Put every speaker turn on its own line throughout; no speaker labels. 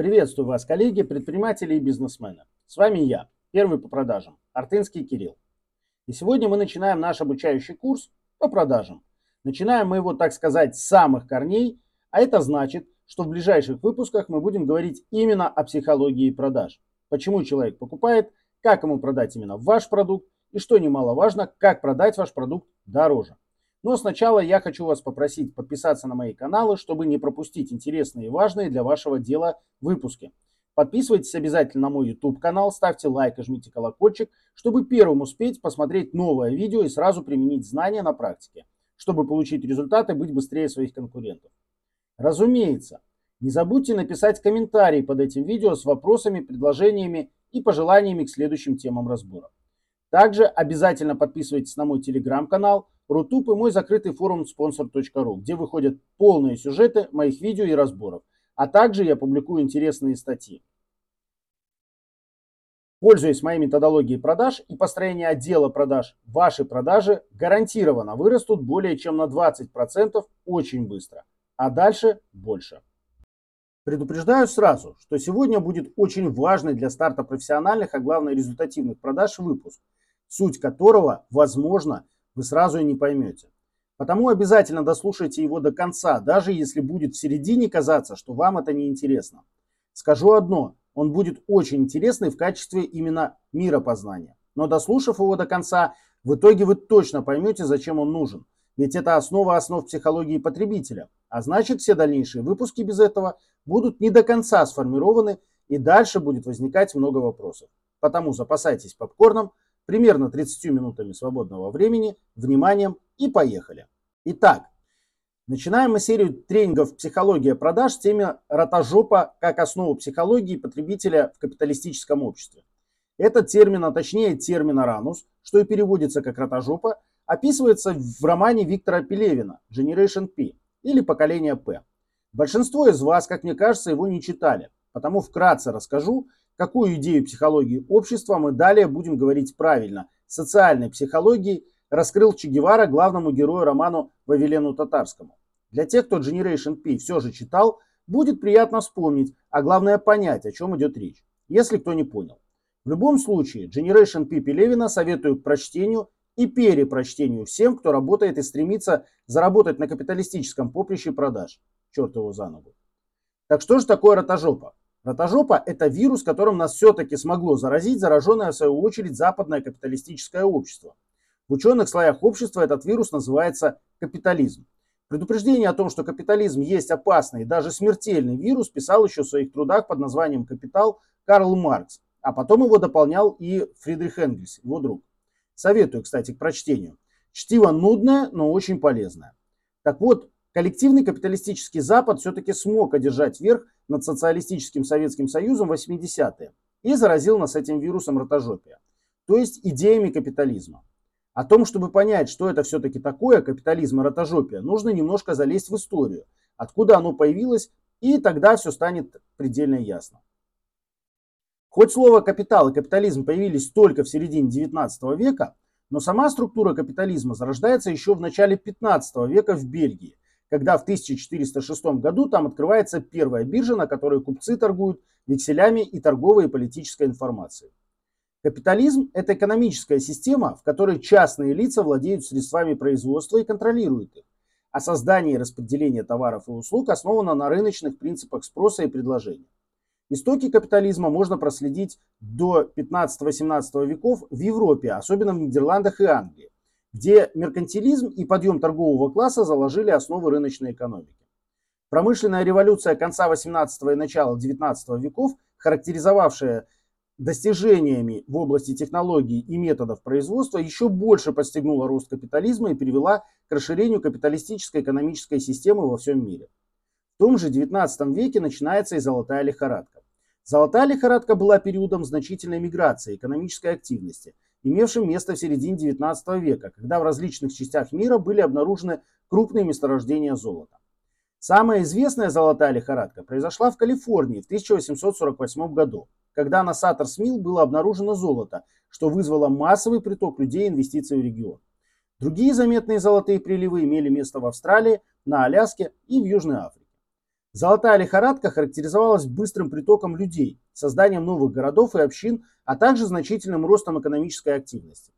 Приветствую вас, коллеги, предприниматели и бизнесмены. С вами я, первый по продажам, Артынский Кирилл. И сегодня мы начинаем наш обучающий курс по продажам. Начинаем мы его, так сказать, с самых корней, а это значит, что в ближайших выпусках мы будем говорить именно о психологии продаж. Почему человек покупает, как ему продать именно ваш продукт и, что немаловажно, как продать ваш продукт дороже. Но сначала я хочу вас попросить подписаться на мои каналы, чтобы не пропустить интересные и важные для вашего дела выпуски. Подписывайтесь обязательно на мой YouTube канал, ставьте лайк и жмите колокольчик, чтобы первым успеть посмотреть новое видео и сразу применить знания на практике, чтобы получить результаты и быть быстрее своих конкурентов. Разумеется, не забудьте написать комментарий под этим видео с вопросами, предложениями и пожеланиями к следующим темам разбора. Также обязательно подписывайтесь на мой телеграм-канал, Рутуб и мой закрытый форум sponsor.ru, где выходят полные сюжеты моих видео и разборов, а также я публикую интересные статьи. Пользуясь моей методологией продаж и построения отдела продаж, ваши продажи гарантированно вырастут более чем на 20% очень быстро, а дальше больше. Предупреждаю сразу, что сегодня будет очень важный для старта профессиональных, а главное результативных продаж выпуск, суть которого, возможно, вы сразу и не поймете. Потому обязательно дослушайте его до конца, даже если будет в середине казаться, что вам это не интересно. Скажу одно, он будет очень интересный в качестве именно миропознания. Но дослушав его до конца, в итоге вы точно поймете, зачем он нужен. Ведь это основа основ психологии потребителя. А значит, все дальнейшие выпуски без этого будут не до конца сформированы и дальше будет возникать много вопросов. Потому запасайтесь попкорном, примерно 30 минутами свободного времени, вниманием и поехали. Итак, начинаем мы серию тренингов «Психология продаж» с теме «Ротожопа как основу психологии потребителя в капиталистическом обществе». Этот термин, а точнее термин «ранус», что и переводится как «ротожопа», описывается в романе Виктора Пелевина «Generation P» или «Поколение П». Большинство из вас, как мне кажется, его не читали, потому вкратце расскажу, какую идею психологии общества мы далее будем говорить правильно, социальной психологии, раскрыл Че Гевара главному герою роману Вавилену Татарскому. Для тех, кто Generation P все же читал, будет приятно вспомнить, а главное понять, о чем идет речь, если кто не понял. В любом случае, Generation P Пелевина советую к прочтению и перепрочтению всем, кто работает и стремится заработать на капиталистическом поприще продаж. Черт его за ногу. Так что же такое ротожопа? Ротожопа – это вирус, которым нас все-таки смогло заразить зараженное в свою очередь западное капиталистическое общество. В ученых слоях общества этот вирус называется капитализм. Предупреждение о том, что капитализм есть опасный и даже смертельный вирус, писал еще в своих трудах под названием «Капитал» Карл Маркс, а потом его дополнял и Фридрих Энгельс, его друг. Советую, кстати, к прочтению. Чтиво нудное, но очень полезное. Так вот, коллективный капиталистический Запад все-таки смог одержать верх над социалистическим Советским Союзом в 80-е и заразил нас этим вирусом ротожопия, то есть идеями капитализма. О том, чтобы понять, что это все-таки такое, капитализм и ротожопия, нужно немножко залезть в историю, откуда оно появилось, и тогда все станет предельно ясно. Хоть слово «капитал» и «капитализм» появились только в середине 19 века, но сама структура капитализма зарождается еще в начале 15 века в Бельгии, когда в 1406 году там открывается первая биржа, на которой купцы торгуют векселями и торговой и политической информацией. Капитализм – это экономическая система, в которой частные лица владеют средствами производства и контролируют их, а создание и распределение товаров и услуг основано на рыночных принципах спроса и предложения. Истоки капитализма можно проследить до 15-18 веков в Европе, особенно в Нидерландах и Англии где меркантилизм и подъем торгового класса заложили основы рыночной экономики. Промышленная революция конца 18 и начала 19 веков, характеризовавшая достижениями в области технологий и методов производства, еще больше подстегнула рост капитализма и привела к расширению капиталистической экономической системы во всем мире. В том же 19 веке начинается и золотая лихорадка. Золотая лихорадка была периодом значительной миграции экономической активности – имевшим место в середине 19 века, когда в различных частях мира были обнаружены крупные месторождения золота. Самая известная золотая лихорадка произошла в Калифорнии в 1848 году, когда на Саттерс Милл было обнаружено золото, что вызвало массовый приток людей и инвестиций в регион. Другие заметные золотые приливы имели место в Австралии, на Аляске и в Южной Африке. Золотая лихорадка характеризовалась быстрым притоком людей, созданием новых городов и общин, а также значительным ростом экономической активности.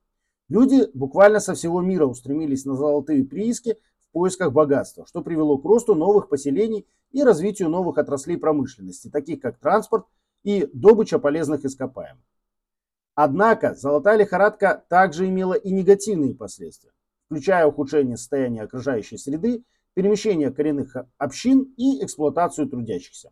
Люди буквально со всего мира устремились на золотые прииски в поисках богатства, что привело к росту новых поселений и развитию новых отраслей промышленности, таких как транспорт и добыча полезных ископаемых. Однако золотая лихорадка также имела и негативные последствия, включая ухудшение состояния окружающей среды, перемещение коренных общин и эксплуатацию трудящихся.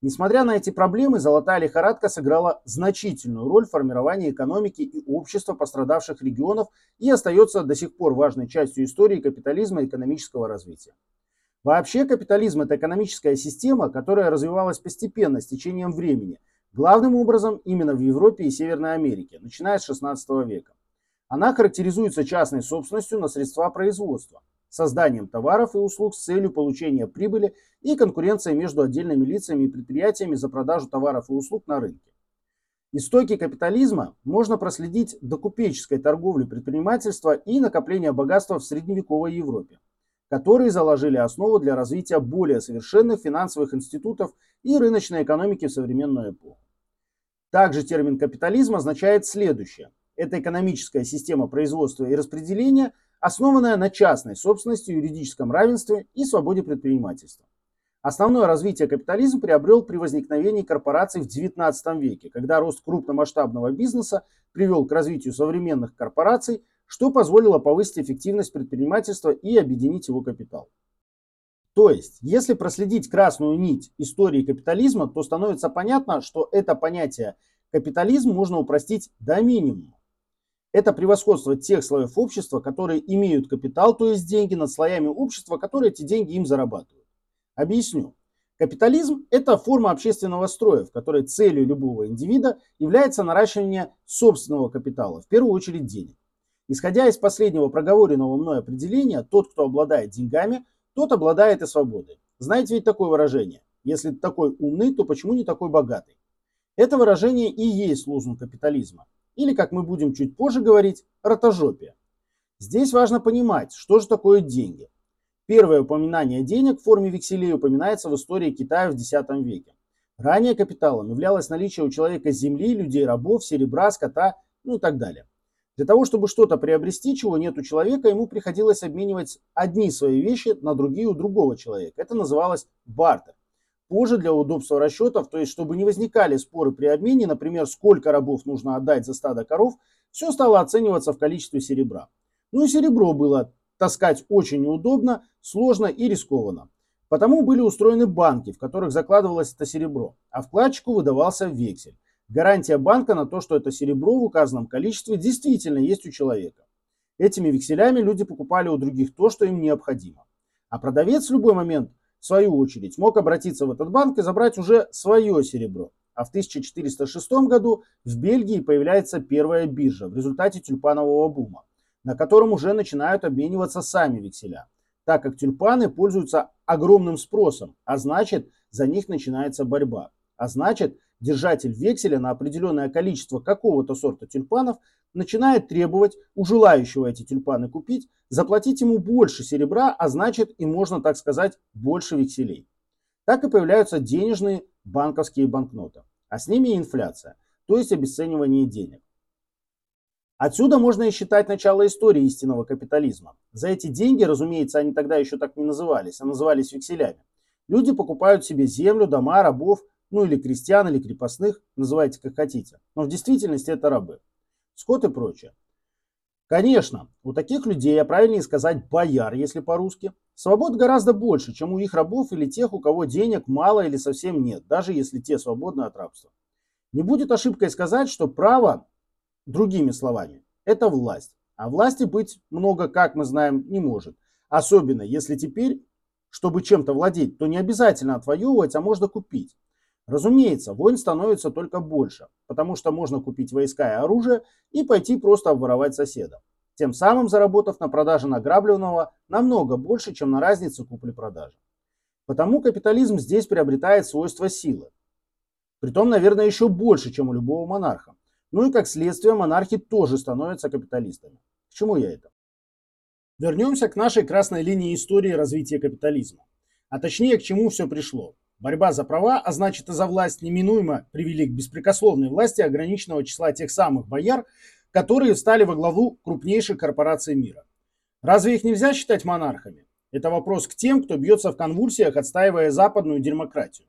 Несмотря на эти проблемы, золотая лихорадка сыграла значительную роль в формировании экономики и общества пострадавших регионов и остается до сих пор важной частью истории капитализма и экономического развития. Вообще капитализм – это экономическая система, которая развивалась постепенно с течением времени, главным образом именно в Европе и Северной Америке, начиная с 16 века. Она характеризуется частной собственностью на средства производства, созданием товаров и услуг с целью получения прибыли и конкуренцией между отдельными лицами и предприятиями за продажу товаров и услуг на рынке. Истоки капитализма можно проследить до купеческой торговли предпринимательства и накопления богатства в средневековой Европе, которые заложили основу для развития более совершенных финансовых институтов и рыночной экономики в современную эпоху. Также термин капитализм означает следующее. Это экономическая система производства и распределения – основанная на частной собственности, юридическом равенстве и свободе предпринимательства. Основное развитие капитализм приобрел при возникновении корпораций в XIX веке, когда рост крупномасштабного бизнеса привел к развитию современных корпораций, что позволило повысить эффективность предпринимательства и объединить его капитал. То есть, если проследить красную нить истории капитализма, то становится понятно, что это понятие капитализм можно упростить до минимума. Это превосходство тех слоев общества, которые имеют капитал, то есть деньги, над слоями общества, которые эти деньги им зарабатывают. Объясню. Капитализм – это форма общественного строя, в которой целью любого индивида является наращивание собственного капитала, в первую очередь денег. Исходя из последнего проговоренного мной определения, тот, кто обладает деньгами, тот обладает и свободой. Знаете ведь такое выражение? Если ты такой умный, то почему не такой богатый? Это выражение и есть лозунг капитализма или, как мы будем чуть позже говорить, ротожопия. Здесь важно понимать, что же такое деньги. Первое упоминание денег в форме векселей упоминается в истории Китая в X веке. Ранее капиталом являлось наличие у человека земли, людей-рабов, серебра, скота, ну и так далее. Для того, чтобы что-то приобрести, чего нет у человека, ему приходилось обменивать одни свои вещи на другие у другого человека. Это называлось бартер. Позже для удобства расчетов, то есть чтобы не возникали споры при обмене, например, сколько рабов нужно отдать за стадо коров, все стало оцениваться в количестве серебра. Ну и серебро было таскать очень неудобно, сложно и рискованно. Потому были устроены банки, в которых закладывалось это серебро, а вкладчику выдавался вексель. Гарантия банка на то, что это серебро в указанном количестве действительно есть у человека. Этими векселями люди покупали у других то, что им необходимо. А продавец в любой момент в свою очередь, мог обратиться в этот банк и забрать уже свое серебро. А в 1406 году в Бельгии появляется первая биржа в результате тюльпанового бума, на котором уже начинают обмениваться сами векселя, так как тюльпаны пользуются огромным спросом, а значит за них начинается борьба. А значит держатель векселя на определенное количество какого-то сорта тюльпанов начинает требовать у желающего эти тюльпаны купить заплатить ему больше серебра, а значит и можно так сказать больше векселей. Так и появляются денежные банковские банкноты, а с ними и инфляция, то есть обесценивание денег. Отсюда можно и считать начало истории истинного капитализма. За эти деньги, разумеется, они тогда еще так не назывались, а назывались векселями. Люди покупают себе землю, дома, рабов, ну или крестьян, или крепостных, называйте как хотите. Но в действительности это рабы. Скот и прочее. Конечно, у таких людей, а правильнее сказать бояр, если по-русски, свобод гораздо больше, чем у их рабов или тех, у кого денег мало или совсем нет, даже если те свободны от рабства. Не будет ошибкой сказать, что право, другими словами, это власть. А власти быть много, как мы знаем, не может. Особенно если теперь, чтобы чем-то владеть, то не обязательно отвоевывать, а можно купить. Разумеется, войн становится только больше, потому что можно купить войска и оружие и пойти просто обворовать соседа, тем самым заработав на продаже награбленного намного больше, чем на разнице купли-продажи. Потому капитализм здесь приобретает свойства силы. Притом, наверное, еще больше, чем у любого монарха. Ну и как следствие, монархи тоже становятся капиталистами. К чему я это? Вернемся к нашей красной линии истории развития капитализма. А точнее, к чему все пришло. Борьба за права, а значит и за власть, неминуемо привели к беспрекословной власти ограниченного числа тех самых бояр, которые стали во главу крупнейших корпораций мира. Разве их нельзя считать монархами? Это вопрос к тем, кто бьется в конвульсиях, отстаивая западную демократию.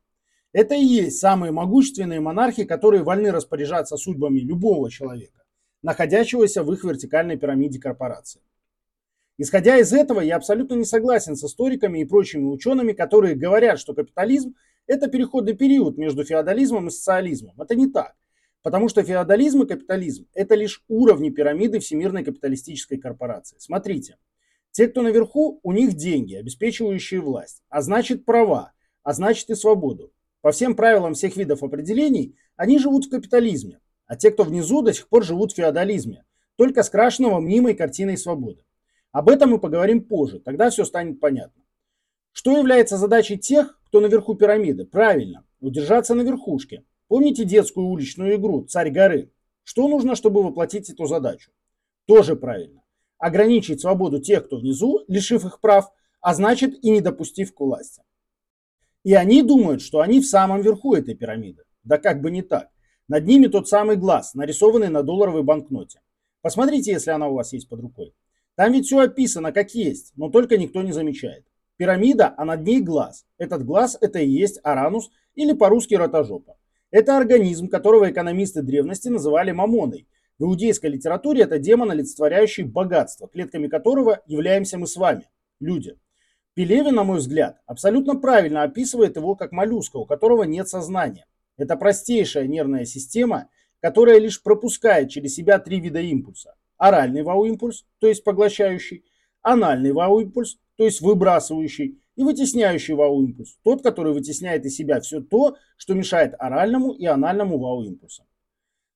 Это и есть самые могущественные монархи, которые вольны распоряжаться судьбами любого человека, находящегося в их вертикальной пирамиде корпораций. Исходя из этого, я абсолютно не согласен с историками и прочими учеными, которые говорят, что капитализм – это переходный период между феодализмом и социализмом. Это не так. Потому что феодализм и капитализм – это лишь уровни пирамиды Всемирной капиталистической корпорации. Смотрите, те, кто наверху, у них деньги, обеспечивающие власть, а значит права, а значит и свободу. По всем правилам всех видов определений, они живут в капитализме, а те, кто внизу, до сих пор живут в феодализме, только скрашенного мнимой картиной свободы. Об этом мы поговорим позже, тогда все станет понятно. Что является задачей тех, кто наверху пирамиды? Правильно, удержаться на верхушке. Помните детскую уличную игру «Царь горы»? Что нужно, чтобы воплотить эту задачу? Тоже правильно. Ограничить свободу тех, кто внизу, лишив их прав, а значит и не допустив к власти. И они думают, что они в самом верху этой пирамиды. Да как бы не так. Над ними тот самый глаз, нарисованный на долларовой банкноте. Посмотрите, если она у вас есть под рукой. Там ведь все описано как есть, но только никто не замечает. Пирамида, а над ней глаз. Этот глаз это и есть аранус или по-русски ротожопа. Это организм, которого экономисты древности называли мамоной. В иудейской литературе это демон, олицетворяющий богатство, клетками которого являемся мы с вами, люди. Пелевин, на мой взгляд, абсолютно правильно описывает его как моллюска, у которого нет сознания. Это простейшая нервная система, которая лишь пропускает через себя три вида импульса оральный вау-импульс, то есть поглощающий, анальный вау-импульс, то есть выбрасывающий, и вытесняющий вау-импульс, тот, который вытесняет из себя все то, что мешает оральному и анальному вау-импульсам.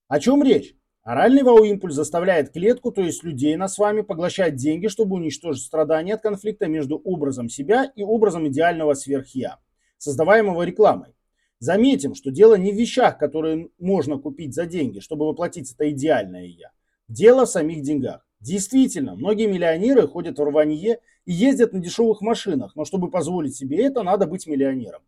О чем речь? Оральный вау-импульс заставляет клетку, то есть людей нас с вами, поглощать деньги, чтобы уничтожить страдания от конфликта между образом себя и образом идеального сверхя, создаваемого рекламой. Заметим, что дело не в вещах, которые можно купить за деньги, чтобы воплотить это идеальное я, Дело в самих деньгах. Действительно, многие миллионеры ходят в рванье и ездят на дешевых машинах, но чтобы позволить себе это, надо быть миллионером.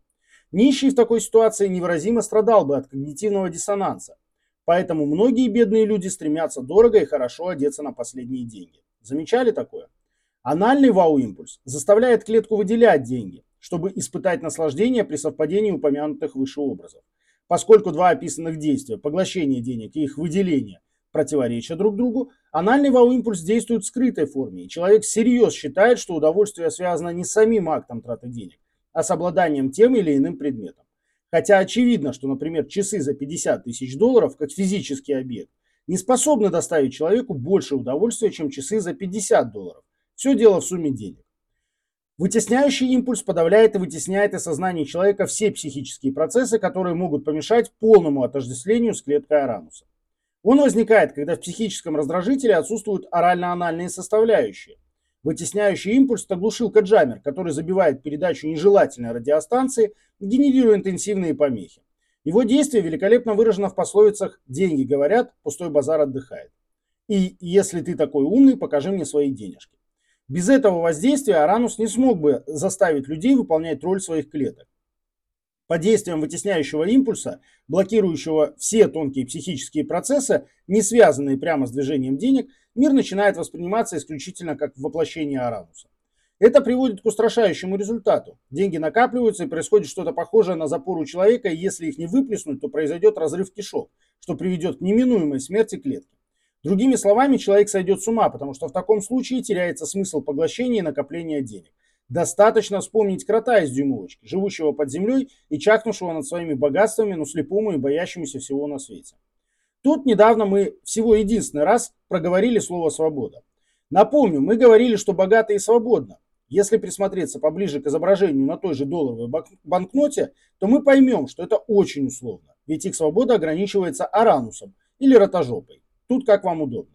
Нищий в такой ситуации невыразимо страдал бы от когнитивного диссонанса. Поэтому многие бедные люди стремятся дорого и хорошо одеться на последние деньги. Замечали такое? Анальный вау-импульс заставляет клетку выделять деньги, чтобы испытать наслаждение при совпадении упомянутых выше образов. Поскольку два описанных действия, поглощение денег и их выделение, противоречия друг другу, анальный вау-импульс действует в скрытой форме, и человек всерьез считает, что удовольствие связано не с самим актом траты денег, а с обладанием тем или иным предметом. Хотя очевидно, что, например, часы за 50 тысяч долларов, как физический объект, не способны доставить человеку больше удовольствия, чем часы за 50 долларов. Все дело в сумме денег. Вытесняющий импульс подавляет и вытесняет из сознания человека все психические процессы, которые могут помешать полному отождествлению с клеткой арануса. Он возникает, когда в психическом раздражителе отсутствуют орально-анальные составляющие. Вытесняющий импульс – это глушилка-джаммер, который забивает передачу нежелательной радиостанции, генерируя интенсивные помехи. Его действие великолепно выражено в пословицах «деньги говорят, пустой базар отдыхает». И если ты такой умный, покажи мне свои денежки. Без этого воздействия Аранус не смог бы заставить людей выполнять роль своих клеток. Под действием вытесняющего импульса, блокирующего все тонкие психические процессы, не связанные прямо с движением денег, мир начинает восприниматься исключительно как воплощение Арануса. Это приводит к устрашающему результату. Деньги накапливаются и происходит что-то похожее на запор у человека, и если их не выплеснуть, то произойдет разрыв кишок, что приведет к неминуемой смерти клетки. Другими словами, человек сойдет с ума, потому что в таком случае теряется смысл поглощения и накопления денег. Достаточно вспомнить крота из дюймовочки, живущего под землей и чахнувшего над своими богатствами, но слепому и боящемуся всего на свете. Тут недавно мы всего единственный раз проговорили слово «свобода». Напомню, мы говорили, что богато и свободно. Если присмотреться поближе к изображению на той же долларовой банкноте, то мы поймем, что это очень условно, ведь их свобода ограничивается аранусом или ротожопой. Тут как вам удобно.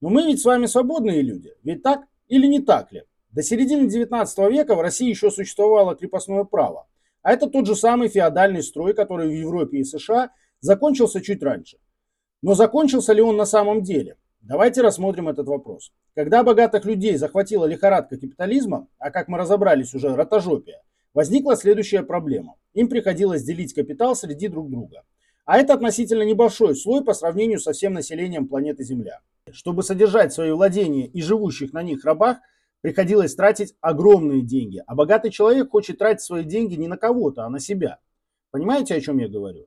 Но мы ведь с вами свободные люди, ведь так или не так ли? До середины 19 века в России еще существовало крепостное право. А это тот же самый феодальный строй, который в Европе и США закончился чуть раньше. Но закончился ли он на самом деле? Давайте рассмотрим этот вопрос. Когда богатых людей захватила лихорадка капитализма, а как мы разобрались уже, ротожопия, возникла следующая проблема. Им приходилось делить капитал среди друг друга. А это относительно небольшой слой по сравнению со всем населением планеты Земля. Чтобы содержать свои владения и живущих на них рабах, приходилось тратить огромные деньги. А богатый человек хочет тратить свои деньги не на кого-то, а на себя. Понимаете, о чем я говорю?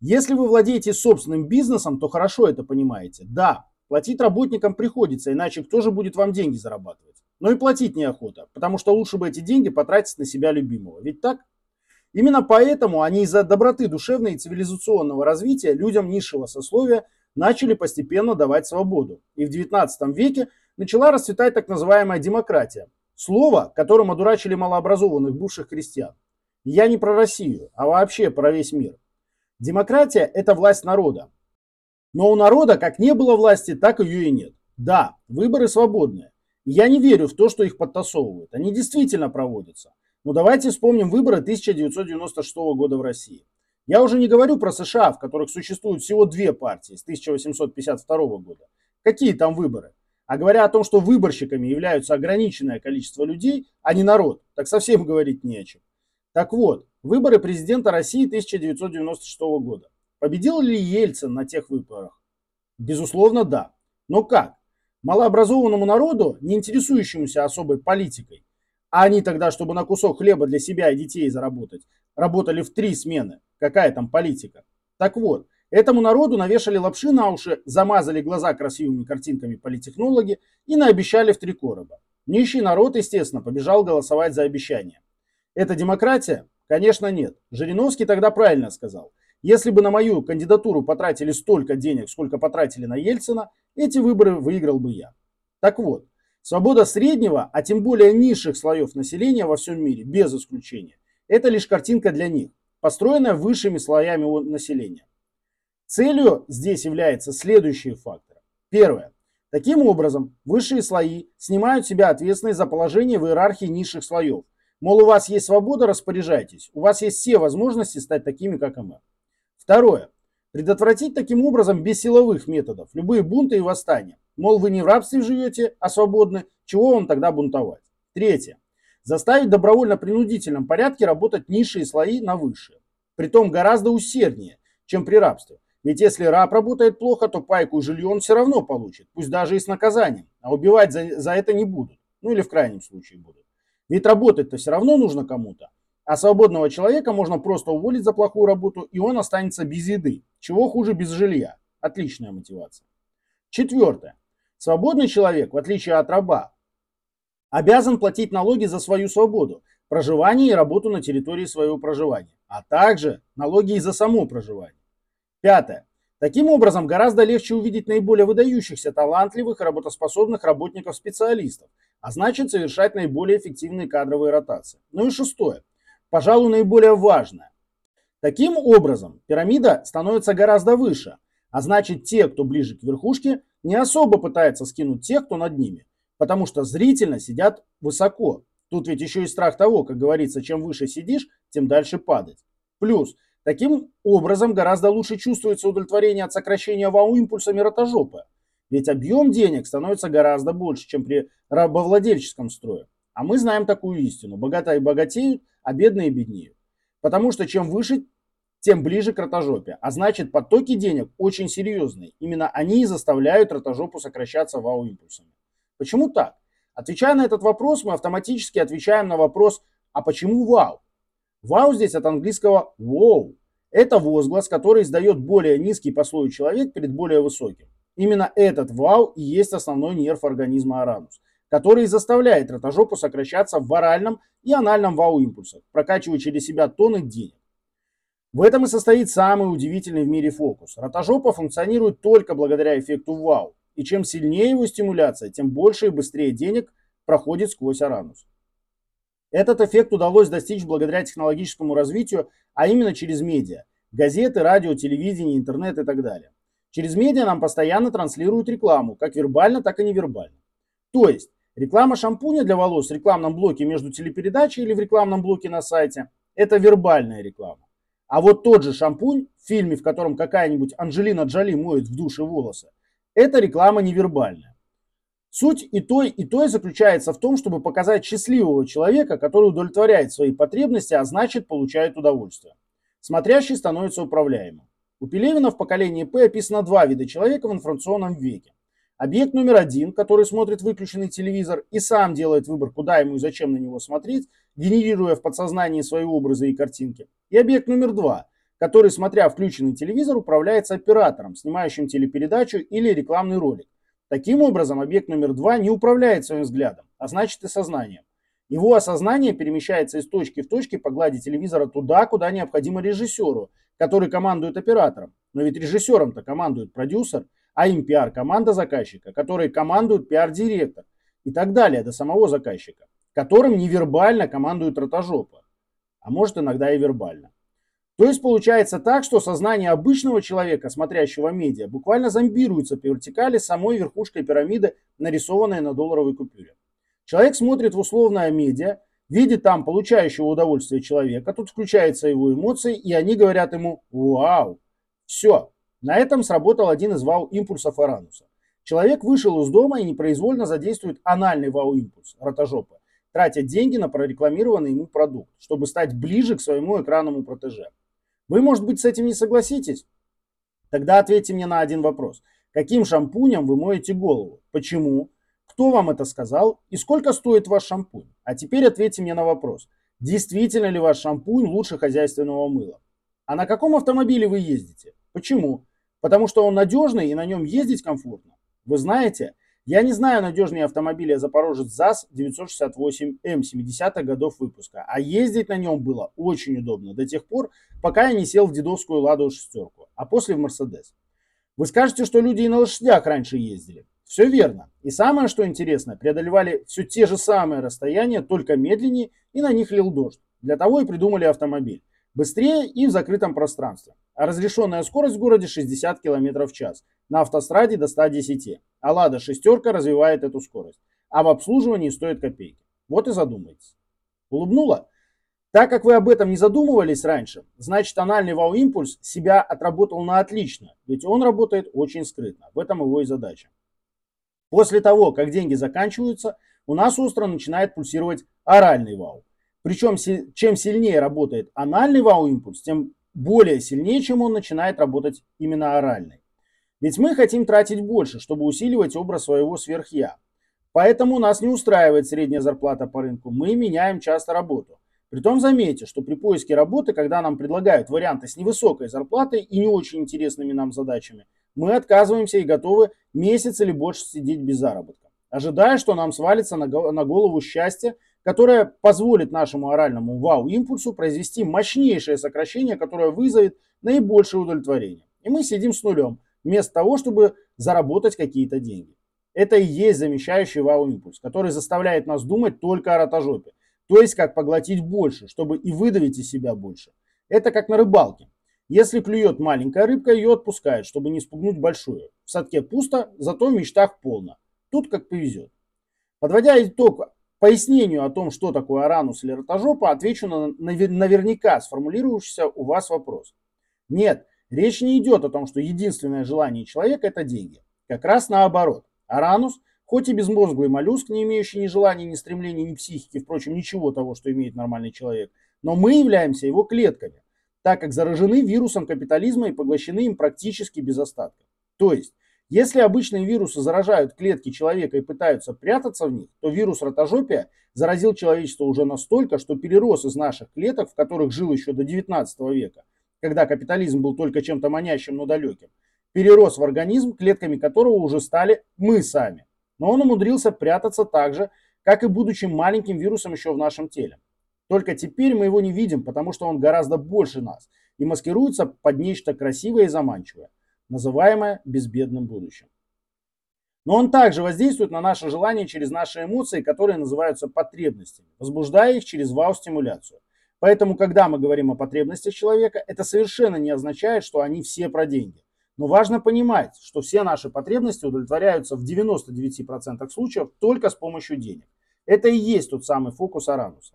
Если вы владеете собственным бизнесом, то хорошо это понимаете. Да, платить работникам приходится, иначе кто же будет вам деньги зарабатывать? Но и платить неохота, потому что лучше бы эти деньги потратить на себя любимого. Ведь так? Именно поэтому они из-за доброты душевной и цивилизационного развития людям низшего сословия начали постепенно давать свободу. И в 19 веке начала расцветать так называемая демократия. Слово, которым одурачили малообразованных бывших крестьян. Я не про Россию, а вообще про весь мир. Демократия – это власть народа. Но у народа как не было власти, так ее и нет. Да, выборы свободные. Я не верю в то, что их подтасовывают. Они действительно проводятся. Но давайте вспомним выборы 1996 года в России. Я уже не говорю про США, в которых существует всего две партии с 1852 года. Какие там выборы? А говоря о том, что выборщиками являются ограниченное количество людей, а не народ, так совсем говорить не о чем. Так вот, выборы президента России 1996 года. Победил ли Ельцин на тех выборах? Безусловно, да. Но как? Малообразованному народу, не интересующемуся особой политикой, а они тогда, чтобы на кусок хлеба для себя и детей заработать, работали в три смены. Какая там политика? Так вот, этому народу навешали лапши на уши, замазали глаза красивыми картинками политехнологи и наобещали в три короба. Нищий народ, естественно, побежал голосовать за обещание. Это демократия? Конечно, нет. Жириновский тогда правильно сказал. Если бы на мою кандидатуру потратили столько денег, сколько потратили на Ельцина, эти выборы выиграл бы я. Так вот, Свобода среднего, а тем более низших слоев населения во всем мире, без исключения, это лишь картинка для них, построенная высшими слоями населения. Целью здесь является следующие факторы. Первое. Таким образом, высшие слои снимают себя ответственность за положение в иерархии низших слоев. Мол, у вас есть свобода, распоряжайтесь. У вас есть все возможности стать такими, как и мы. Второе. Предотвратить таким образом без силовых методов любые бунты и восстания. Мол, вы не в рабстве живете, а свободны. Чего вам тогда бунтовать? Третье. Заставить добровольно-принудительном порядке работать низшие слои на высшие. Притом гораздо усерднее, чем при рабстве. Ведь если раб работает плохо, то пайку и жилье он все равно получит, пусть даже и с наказанием. А убивать за, за это не будут. Ну или в крайнем случае будут. Ведь работать-то все равно нужно кому-то. А свободного человека можно просто уволить за плохую работу, и он останется без еды. Чего хуже без жилья. Отличная мотивация. Четвертое. Свободный человек, в отличие от раба, обязан платить налоги за свою свободу, проживание и работу на территории своего проживания, а также налоги и за само проживание. Пятое. Таким образом, гораздо легче увидеть наиболее выдающихся, талантливых работоспособных работников-специалистов, а значит совершать наиболее эффективные кадровые ротации. Ну и шестое. Пожалуй, наиболее важное. Таким образом, пирамида становится гораздо выше, а значит те, кто ближе к верхушке, не особо пытается скинуть тех, кто над ними, потому что зрительно сидят высоко. Тут ведь еще и страх того, как говорится, чем выше сидишь, тем дальше падать. Плюс, таким образом гораздо лучше чувствуется удовлетворение от сокращения вау-импульсами ротожопы. Ведь объем денег становится гораздо больше, чем при рабовладельческом строе. А мы знаем такую истину. Богатые богатеют, а бедные беднеют. Потому что чем выше тем ближе к ротожопе. А значит, потоки денег очень серьезные. Именно они и заставляют ротожопу сокращаться вау-импульсами. Почему так? Отвечая на этот вопрос, мы автоматически отвечаем на вопрос, а почему вау? Вау здесь от английского wow. Это возглас, который издает более низкий по слою человек перед более высоким. Именно этот вау и есть основной нерв организма аранус, который заставляет ротожопу сокращаться в оральном и анальном вау-импульсах, прокачивая через себя тонны денег. В этом и состоит самый удивительный в мире фокус. Ротожопа функционирует только благодаря эффекту вау. И чем сильнее его стимуляция, тем больше и быстрее денег проходит сквозь аранус. Этот эффект удалось достичь благодаря технологическому развитию, а именно через медиа. Газеты, радио, телевидение, интернет и так далее. Через медиа нам постоянно транслируют рекламу, как вербально, так и невербально. То есть, реклама шампуня для волос в рекламном блоке между телепередачей или в рекламном блоке на сайте – это вербальная реклама. А вот тот же шампунь в фильме, в котором какая-нибудь Анджелина Джоли моет в душе волосы, это реклама невербальная. Суть и той, и той заключается в том, чтобы показать счастливого человека, который удовлетворяет свои потребности, а значит получает удовольствие. Смотрящий становится управляемым. У Пелевина в поколении П описано два вида человека в информационном веке. Объект номер один, который смотрит выключенный телевизор и сам делает выбор, куда ему и зачем на него смотреть, генерируя в подсознании свои образы и картинки. И объект номер два, который, смотря включенный телевизор, управляется оператором, снимающим телепередачу или рекламный ролик. Таким образом, объект номер два не управляет своим взглядом, а значит и сознанием. Его осознание перемещается из точки в точки по глади телевизора туда, куда необходимо режиссеру, который командует оператором. Но ведь режиссером-то командует продюсер, а им пиар-команда заказчика, которой командует пиар-директор и так далее до самого заказчика, которым невербально командует ротожопа, а может иногда и вербально. То есть получается так, что сознание обычного человека, смотрящего медиа, буквально зомбируется по вертикали самой верхушкой пирамиды, нарисованной на долларовой купюре. Человек смотрит в условное медиа, видит там получающего удовольствие человека, тут включаются его эмоции, и они говорят ему «Вау!». Все, на этом сработал один из вау-импульсов Арануса. Человек вышел из дома и непроизвольно задействует анальный вау-импульс, ротожопа, тратя деньги на прорекламированный ему продукт, чтобы стать ближе к своему экранному протеже. Вы, может быть, с этим не согласитесь? Тогда ответьте мне на один вопрос. Каким шампунем вы моете голову? Почему? Кто вам это сказал? И сколько стоит ваш шампунь? А теперь ответьте мне на вопрос. Действительно ли ваш шампунь лучше хозяйственного мыла? А на каком автомобиле вы ездите? Почему? Потому что он надежный и на нем ездить комфортно. Вы знаете, я не знаю надежнее автомобиля Запорожец ЗАЗ 968М 70-х годов выпуска, а ездить на нем было очень удобно до тех пор, пока я не сел в дедовскую Ладу шестерку, а после в Мерседес. Вы скажете, что люди и на лошадях раньше ездили. Все верно. И самое, что интересно, преодолевали все те же самые расстояния, только медленнее, и на них лил дождь. Для того и придумали автомобиль. Быстрее и в закрытом пространстве. Разрешенная скорость в городе 60 км в час. На автостраде до 110. А Лада шестерка развивает эту скорость. А в обслуживании стоит копейки. Вот и задумайтесь. Улыбнула? Так как вы об этом не задумывались раньше, значит анальный вау-импульс себя отработал на отлично, ведь он работает очень скрытно. В этом его и задача. После того, как деньги заканчиваются, у нас остро начинает пульсировать оральный вау. Причем чем сильнее работает анальный вау-импульс, тем более сильнее, чем он начинает работать именно оральный. Ведь мы хотим тратить больше, чтобы усиливать образ своего сверхя. Поэтому нас не устраивает средняя зарплата по рынку. Мы меняем часто работу. Притом заметьте, что при поиске работы, когда нам предлагают варианты с невысокой зарплатой и не очень интересными нам задачами, мы отказываемся и готовы месяц или больше сидеть без заработка, ожидая, что нам свалится на голову счастье, которое позволит нашему оральному вау-импульсу произвести мощнейшее сокращение, которое вызовет наибольшее удовлетворение. И мы сидим с нулем, вместо того, чтобы заработать какие-то деньги. Это и есть замещающий вау-импульс, который заставляет нас думать только о ротожопе. То есть как поглотить больше, чтобы и выдавить из себя больше. Это как на рыбалке. Если клюет маленькая рыбка, ее отпускают, чтобы не спугнуть большую. В садке пусто, зато в мечтах полно. Тут как повезет. Подводя итог пояснению о том, что такое аранус или ротожопа, отвечу на наверняка сформулирующийся у вас вопрос. Нет, Речь не идет о том, что единственное желание человека – это деньги. Как раз наоборот. Аранус, хоть и безмозглый моллюск, не имеющий ни желания, ни стремления, ни психики, впрочем, ничего того, что имеет нормальный человек, но мы являемся его клетками, так как заражены вирусом капитализма и поглощены им практически без остатка. То есть, если обычные вирусы заражают клетки человека и пытаются прятаться в них, то вирус ротожопия заразил человечество уже настолько, что перерос из наших клеток, в которых жил еще до 19 века, когда капитализм был только чем-то манящим, но далеким, перерос в организм, клетками которого уже стали мы сами. Но он умудрился прятаться так же, как и будучи маленьким вирусом еще в нашем теле. Только теперь мы его не видим, потому что он гораздо больше нас и маскируется под нечто красивое и заманчивое, называемое безбедным будущим. Но он также воздействует на наше желание через наши эмоции, которые называются потребностями, возбуждая их через вау-стимуляцию – Поэтому, когда мы говорим о потребностях человека, это совершенно не означает, что они все про деньги. Но важно понимать, что все наши потребности удовлетворяются в 99% случаев только с помощью денег. Это и есть тот самый фокус Арануса.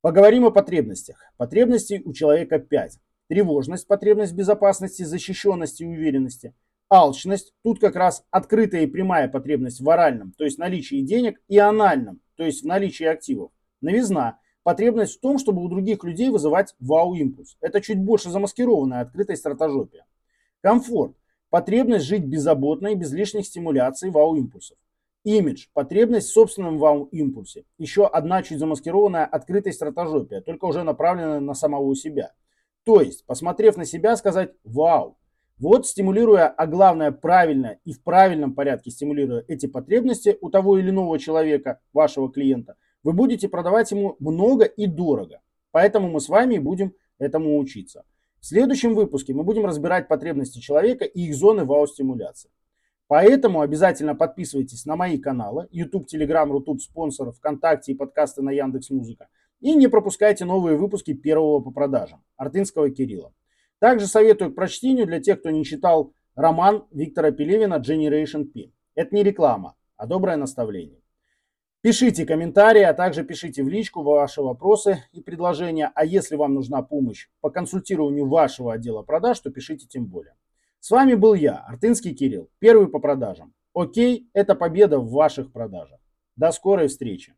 Поговорим о потребностях. Потребностей у человека 5. Тревожность, потребность безопасности, защищенности и уверенности. Алчность, тут как раз открытая и прямая потребность в оральном, то есть наличии денег, и анальном, то есть в наличии активов. Новизна, потребность в том, чтобы у других людей вызывать вау-импульс. Это чуть больше замаскированная открытая стратожопия. Комфорт, потребность жить беззаботно и без лишних стимуляций вау-импульсов. Имидж, потребность в собственном вау-импульсе. Еще одна чуть замаскированная открытая стратожопия, только уже направленная на самого себя. То есть, посмотрев на себя, сказать «Вау!». Вот стимулируя, а главное правильно и в правильном порядке стимулируя эти потребности у того или иного человека, вашего клиента, вы будете продавать ему много и дорого. Поэтому мы с вами будем этому учиться. В следующем выпуске мы будем разбирать потребности человека и их зоны вау-стимуляции. Поэтому обязательно подписывайтесь на мои каналы YouTube, Telegram, Рутуб, спонсоров, ВКонтакте и подкасты на Яндекс Музыка. И не пропускайте новые выпуски первого по продажам Артынского Кирилла. Также советую к прочтению для тех, кто не читал роман Виктора Пелевина Generation P. Это не реклама, а доброе наставление. Пишите комментарии, а также пишите в личку ваши вопросы и предложения. А если вам нужна помощь по консультированию вашего отдела продаж, то пишите тем более. С вами был я, Артынский Кирилл, первый по продажам. Окей, это победа в ваших продажах. До скорой встречи.